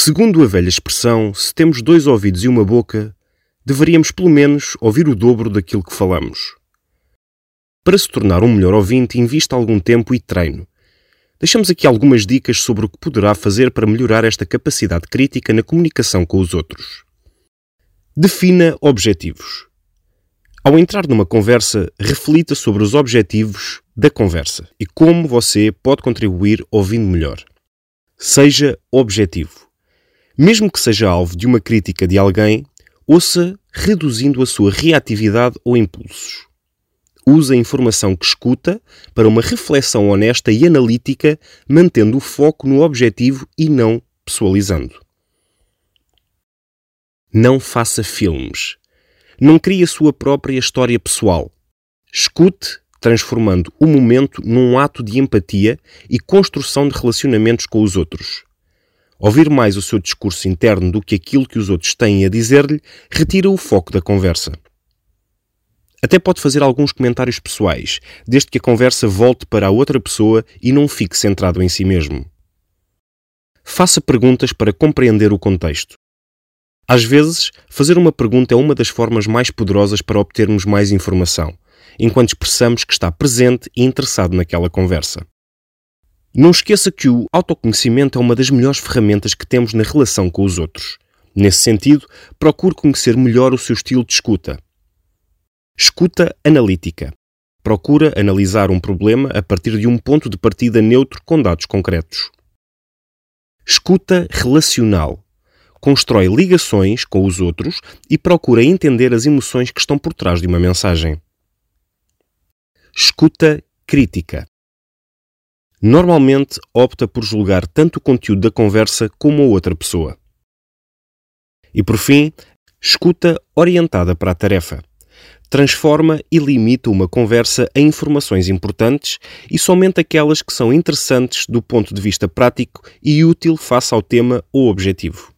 Segundo a velha expressão, se temos dois ouvidos e uma boca, deveríamos pelo menos ouvir o dobro daquilo que falamos. Para se tornar um melhor ouvinte, invista algum tempo e treino. Deixamos aqui algumas dicas sobre o que poderá fazer para melhorar esta capacidade crítica na comunicação com os outros. Defina objetivos. Ao entrar numa conversa, reflita sobre os objetivos da conversa e como você pode contribuir ouvindo melhor. Seja objetivo. Mesmo que seja alvo de uma crítica de alguém, ouça reduzindo a sua reatividade ou impulsos. Use a informação que escuta para uma reflexão honesta e analítica, mantendo o foco no objetivo e não pessoalizando. Não faça filmes. Não crie a sua própria história pessoal. Escute, transformando o momento num ato de empatia e construção de relacionamentos com os outros. Ouvir mais o seu discurso interno do que aquilo que os outros têm a dizer-lhe retira o foco da conversa. Até pode fazer alguns comentários pessoais, desde que a conversa volte para a outra pessoa e não fique centrado em si mesmo. Faça perguntas para compreender o contexto. Às vezes, fazer uma pergunta é uma das formas mais poderosas para obtermos mais informação, enquanto expressamos que está presente e interessado naquela conversa. Não esqueça que o autoconhecimento é uma das melhores ferramentas que temos na relação com os outros. Nesse sentido, procure conhecer melhor o seu estilo de escuta. Escuta analítica. Procura analisar um problema a partir de um ponto de partida neutro com dados concretos. Escuta relacional. Constrói ligações com os outros e procura entender as emoções que estão por trás de uma mensagem. Escuta crítica normalmente opta por julgar tanto o conteúdo da conversa como a outra pessoa. E por fim, escuta orientada para a tarefa. Transforma e limita uma conversa em informações importantes e somente aquelas que são interessantes do ponto de vista prático e útil face ao tema ou objetivo.